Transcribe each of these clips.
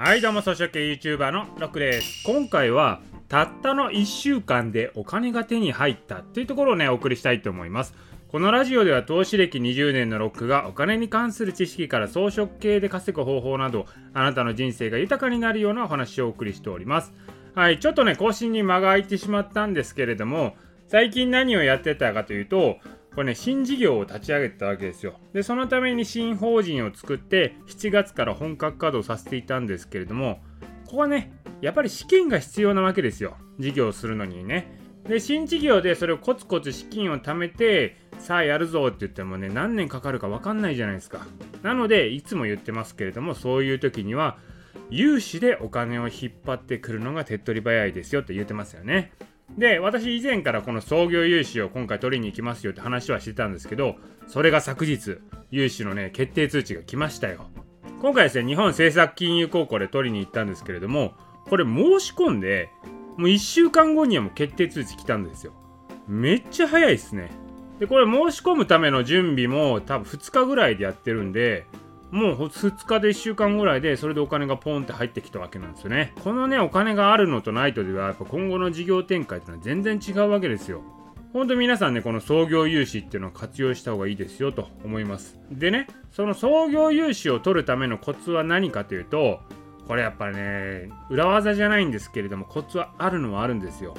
はいどうも草食系 YouTuber のロックです。今回はたったの1週間でお金が手に入ったっていうところをねお送りしたいと思います。このラジオでは投資歴20年のロックがお金に関する知識から装飾系で稼ぐ方法などあなたの人生が豊かになるようなお話をお送りしております。はいちょっとね更新に間が空いてしまったんですけれども最近何をやってたかというとこれね、新事業を立ち上げたわけですよ。で、そのために新法人を作って、7月から本格稼働させていたんですけれども、ここはね、やっぱり資金が必要なわけですよ。事業をするのにね。で、新事業でそれをコツコツ資金を貯めて、さあやるぞって言ってもね、何年かかるか分かんないじゃないですか。なので、いつも言ってますけれども、そういう時には、融資でお金を引っ張ってくるのが手っ取り早いですよって言ってますよね。で、私以前からこの創業融資を今回取りに行きますよって話はしてたんですけど、それが昨日、融資のね、決定通知が来ましたよ。今回ですね、日本政策金融高校で取りに行ったんですけれども、これ申し込んで、もう1週間後にはもう決定通知来たんですよ。めっちゃ早いですね。で、これ申し込むための準備も多分2日ぐらいでやってるんで、もう2日で1週間ぐらいでそれでお金がポンって入ってきたわけなんですよね。このね、お金があるのとないとでは、やっぱ今後の事業展開ってのは全然違うわけですよ。ほんと皆さんね、この創業融資っていうのを活用した方がいいですよと思います。でね、その創業融資を取るためのコツは何かというと、これやっぱね、裏技じゃないんですけれども、コツはあるのはあるんですよ。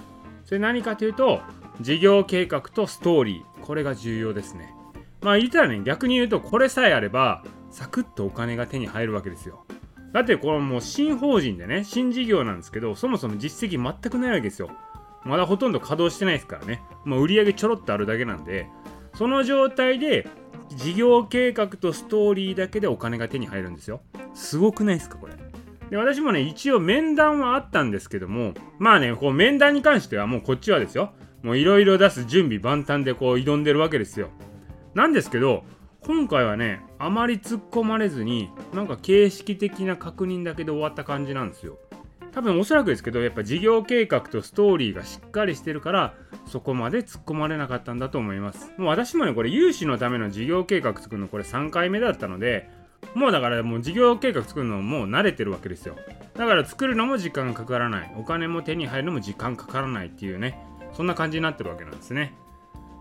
それ何かというと、事業計画とストーリー。これが重要ですね。まあ言ったらね、逆に言うと、これさえあれば、サクッとお金が手に入るわけですよ。だってこれもう新法人でね、新事業なんですけど、そもそも実績全くないわけですよ。まだほとんど稼働してないですからね。もう売り上げちょろっとあるだけなんで、その状態で事業計画とストーリーだけでお金が手に入るんですよ。すごくないですか、これ。で、私もね、一応面談はあったんですけども、まあね、こう面談に関してはもうこっちはですよ。もういろいろ出す準備万端でこう挑んでるわけですよ。なんですけど、今回はねあまり突っ込まれずになんか形式的な確認だけで終わった感じなんですよ。多分おそらくですけどやっぱ事業計画とストーリーがしっかりしてるからそこまで突っ込まれなかったんだと思います。もう私もねこれ融資のための事業計画作るのこれ3回目だったのでもうだからもう事業計画作るのもう慣れてるわけですよ。だから作るのも時間かからない。お金も手に入るのも時間かからないっていうねそんな感じになってるわけなんですね。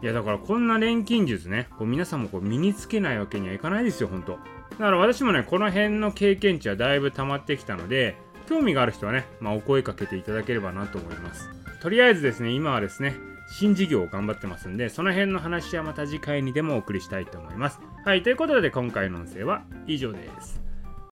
いやだからこんな錬金術ね、こう皆さんもこう身につけないわけにはいかないですよ、ほんと。だから私もね、この辺の経験値はだいぶ溜まってきたので、興味がある人はね、まあ、お声かけていただければなと思います。とりあえずですね、今はですね、新事業を頑張ってますんで、その辺の話はまた次回にでもお送りしたいと思います。はい、ということで今回の音声は以上です。